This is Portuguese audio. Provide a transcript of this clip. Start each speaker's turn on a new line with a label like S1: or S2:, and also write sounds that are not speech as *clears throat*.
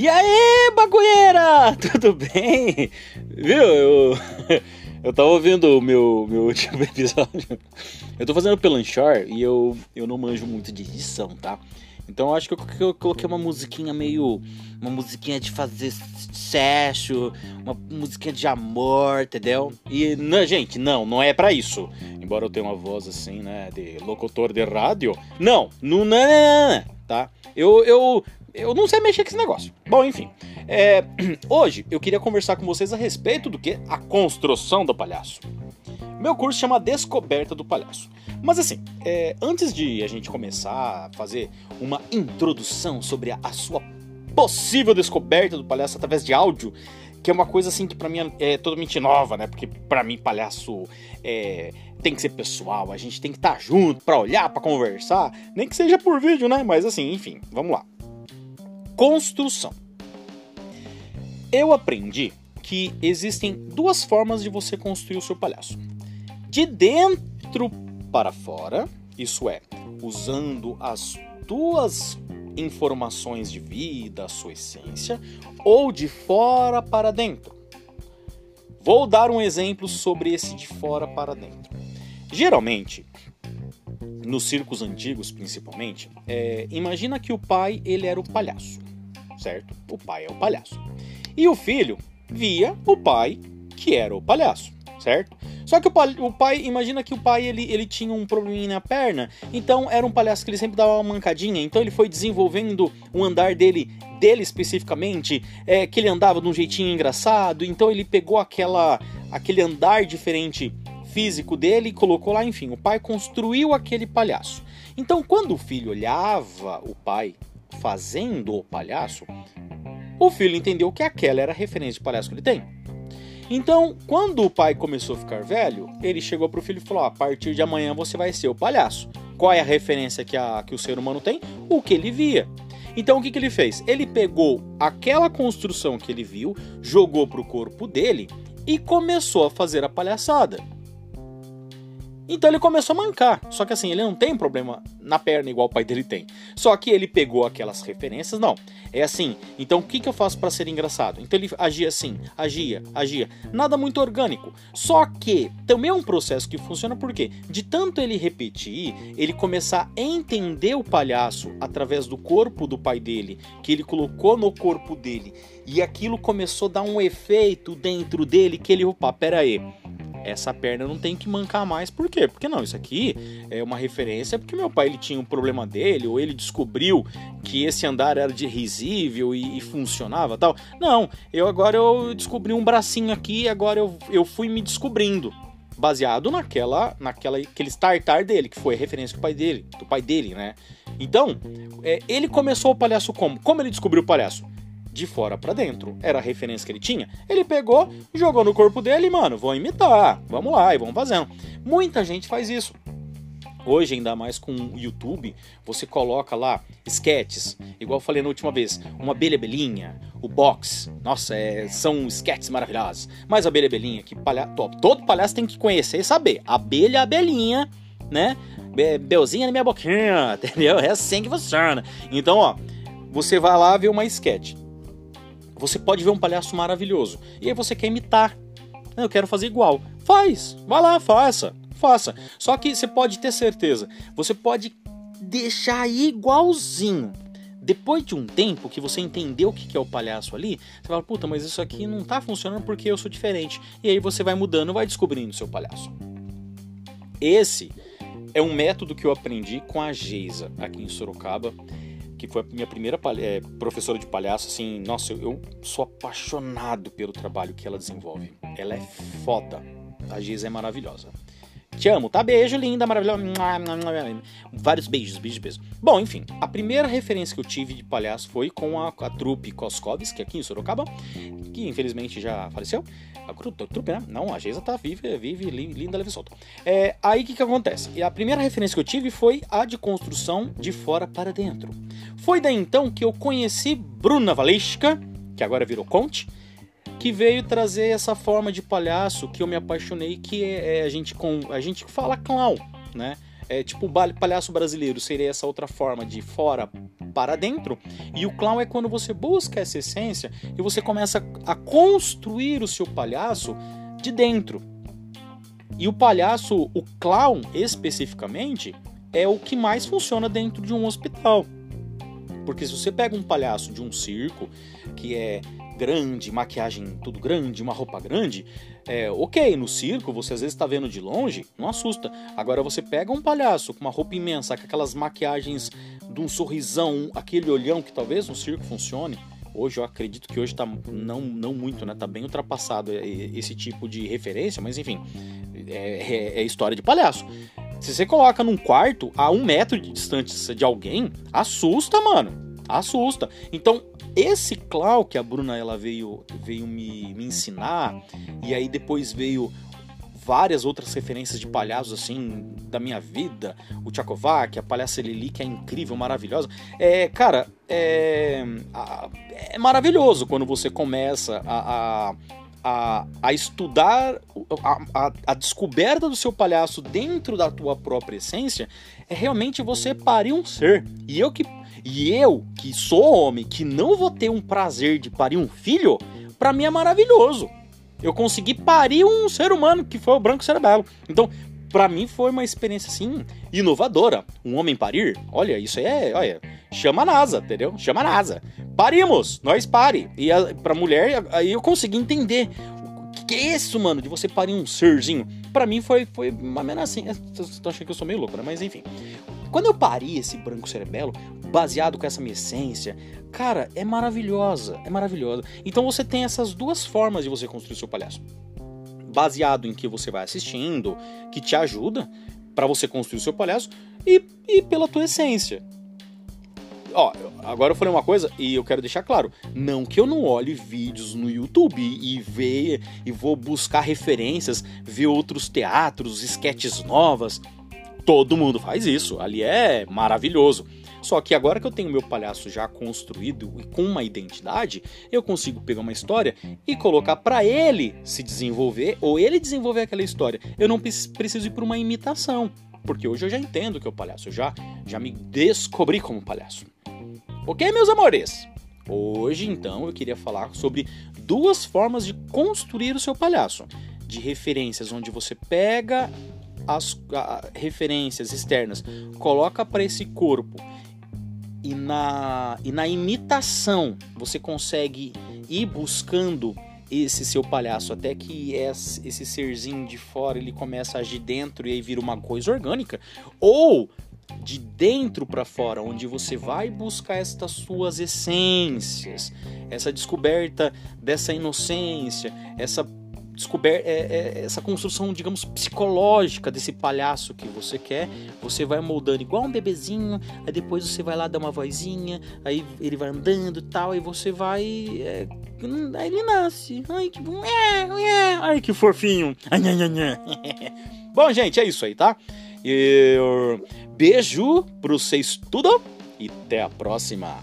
S1: E aí, bagulheira! *laughs* Tudo bem? Viu? Eu, *laughs* eu tava ouvindo o meu, meu último *laughs* episódio. Eu tô fazendo pelo Anchor e eu, eu não manjo muito de edição, tá? Então acho que eu, eu coloquei uma musiquinha meio. Uma musiquinha de fazer sexo, uma musiquinha de amor, entendeu? E, não, gente, não, não é para isso. Embora eu tenha uma voz assim, né, de locutor de rádio. Não, não, não, não, não tá? Eu, eu, eu não sei mexer com esse negócio. Bom, enfim. É, *clears throat* hoje eu queria conversar com vocês a respeito do que? A construção do palhaço. Meu curso chama Descoberta do Palhaço. Mas assim, é, antes de a gente começar a fazer uma introdução sobre a, a sua possível descoberta do palhaço através de áudio, que é uma coisa assim que para mim é totalmente nova, né? Porque para mim palhaço é, tem que ser pessoal, a gente tem que estar tá junto para olhar, para conversar, nem que seja por vídeo, né? Mas assim, enfim, vamos lá. Construção. Eu aprendi que existem duas formas de você construir o seu palhaço. De dentro para fora, isso é, usando as tuas informações de vida, a sua essência, ou de fora para dentro. Vou dar um exemplo sobre esse de fora para dentro. Geralmente, nos circos antigos principalmente, é, imagina que o pai ele era o palhaço, certo? O pai é o palhaço. E o filho via o pai que era o palhaço, certo? Só que o pai, o pai, imagina que o pai ele, ele tinha um probleminha na perna, então era um palhaço que ele sempre dava uma mancadinha, então ele foi desenvolvendo o andar dele, dele especificamente, é, que ele andava de um jeitinho engraçado, então ele pegou aquela aquele andar diferente físico dele e colocou lá, enfim, o pai construiu aquele palhaço. Então, quando o filho olhava o pai fazendo o palhaço, o filho entendeu que aquela era a referência de palhaço que ele tem. Então, quando o pai começou a ficar velho, ele chegou pro filho e falou: a partir de amanhã você vai ser o palhaço. Qual é a referência que, a, que o ser humano tem? O que ele via. Então o que, que ele fez? Ele pegou aquela construção que ele viu, jogou pro corpo dele e começou a fazer a palhaçada. Então ele começou a mancar. Só que assim, ele não tem problema na perna igual o pai dele tem. Só que ele pegou aquelas referências, não. É assim. Então o que, que eu faço para ser engraçado? Então ele agia assim, agia, agia. Nada muito orgânico. Só que também é um processo que funciona porque de tanto ele repetir, ele começar a entender o palhaço através do corpo do pai dele, que ele colocou no corpo dele. E aquilo começou a dar um efeito dentro dele que ele, opa, pera aí essa perna não tem que mancar mais. Por quê? Porque não, isso aqui é uma referência porque meu pai ele tinha um problema dele, ou ele descobriu que esse andar era de risível e, e funcionava tal. Não, eu agora eu descobri um bracinho aqui e agora eu, eu fui me descobrindo. Baseado naquela, naquela aquele startar dele, que foi a referência do pai dele, do pai dele, né? Então, é, ele começou o palhaço como? Como ele descobriu o palhaço? De fora para dentro. Era a referência que ele tinha. Ele pegou, jogou no corpo dele mano, vou imitar. Vamos lá e vamos fazendo. Muita gente faz isso. Hoje, ainda mais com o YouTube, você coloca lá sketches, igual eu falei na última vez, uma abelha belinha, o box. Nossa, é, são sketches maravilhosos. Mas a abelha belinha, que palha... todo palhaço tem que conhecer e saber. Abelha, abelhinha, né? Belzinha na minha boquinha, *laughs* entendeu? É assim que funciona. Então, ó, você vai lá ver uma sketch. Você pode ver um palhaço maravilhoso e aí você quer imitar. Eu quero fazer igual. Faz, vai lá, faça, faça. Só que você pode ter certeza, você pode deixar igualzinho. Depois de um tempo que você entendeu o que é o palhaço ali, você fala, puta, mas isso aqui não tá funcionando porque eu sou diferente. E aí você vai mudando, vai descobrindo o seu palhaço. Esse é um método que eu aprendi com a Geisa aqui em Sorocaba que foi a minha primeira é, professora de palhaço, assim, nossa, eu, eu, sou apaixonado pelo trabalho que ela desenvolve. Ela é foda. A Giz é maravilhosa. Te amo, tá? Beijo, linda, maravilhosa. Vários beijos, beijos, beijos. Bom, enfim, a primeira referência que eu tive de palhaço foi com a, a trupe Koskovski, aqui em Sorocaba, que infelizmente já faleceu. A trupe, né? Não, a Geisa tá viva, vive, linda, leve solta. É, aí o que que acontece? E a primeira referência que eu tive foi a de construção de fora para dentro. Foi daí então que eu conheci Bruna Valesca, que agora virou Conte, que veio trazer essa forma de palhaço que eu me apaixonei, que é, é a gente com a gente fala clown, né? É tipo o palhaço brasileiro seria essa outra forma de fora para dentro. E o clown é quando você busca essa essência e você começa a construir o seu palhaço de dentro. E o palhaço, o clown especificamente, é o que mais funciona dentro de um hospital. Porque se você pega um palhaço de um circo, que é grande, maquiagem tudo grande, uma roupa grande, é ok, no circo você às vezes está vendo de longe, não assusta. Agora você pega um palhaço com uma roupa imensa, com aquelas maquiagens de um sorrisão, aquele olhão que talvez no circo funcione. Hoje eu acredito que hoje tá não, não muito, né? Tá bem ultrapassado esse tipo de referência, mas enfim, é, é, é história de palhaço. Se você coloca num quarto a um metro de distância de alguém, assusta, mano. Assusta. Então, esse clown que a Bruna ela veio, veio me, me ensinar, e aí depois veio várias outras referências de palhaços assim da minha vida, o Tchakovac, a palhaça Lili, que é incrível, maravilhosa. É, cara, é, é maravilhoso quando você começa a, a a, a estudar a, a, a, descoberta do seu palhaço dentro da tua própria essência é realmente você parir um ser. E eu que e eu que sou homem, que não vou ter um prazer de parir um filho, para mim é maravilhoso. Eu consegui parir um ser humano que foi o Branco Cerebelo. Então, para mim foi uma experiência assim inovadora. Um homem parir, olha, isso aí é, olha, chama a NASA, entendeu? Chama a NASA. Parimos, nós pare. E a, pra mulher, aí eu consegui entender o que é isso, mano, de você parir um serzinho. Para mim foi foi uma assim. Vocês estão achando que eu sou meio louco, né? Mas enfim. Quando eu pari esse branco cerebelo, baseado com essa minha essência, cara, é maravilhosa, é maravilhosa. Então você tem essas duas formas de você construir seu palhaço baseado em que você vai assistindo, que te ajuda para você construir o seu palhaço e, e pela tua essência. Ó, agora eu falei uma coisa e eu quero deixar claro, não que eu não olhe vídeos no YouTube e veja e vou buscar referências, ver outros teatros, esquetes novas. Todo mundo faz isso, ali é maravilhoso. Só que agora que eu tenho meu palhaço já construído e com uma identidade, eu consigo pegar uma história e colocar para ele se desenvolver ou ele desenvolver aquela história. Eu não preciso ir para uma imitação, porque hoje eu já entendo que é o palhaço, eu já já me descobri como palhaço. OK, meus amores? Hoje, então, eu queria falar sobre duas formas de construir o seu palhaço. De referências onde você pega as a, referências externas, coloca para esse corpo e na, e na imitação você consegue ir buscando esse seu palhaço até que esse serzinho de fora ele começa a agir dentro e aí vira uma coisa orgânica ou de dentro para fora onde você vai buscar estas suas essências essa descoberta dessa inocência essa descober é, é, essa construção, digamos, psicológica desse palhaço que você quer. Você vai moldando igual um bebezinho, aí depois você vai lá dar uma vozinha, aí ele vai andando e tal, e você vai. É, aí ele nasce. Ai, que bom. É. Ai, que fofinho. *laughs* Bom, gente, é isso aí, tá? Beijo pra vocês tudo e até a próxima.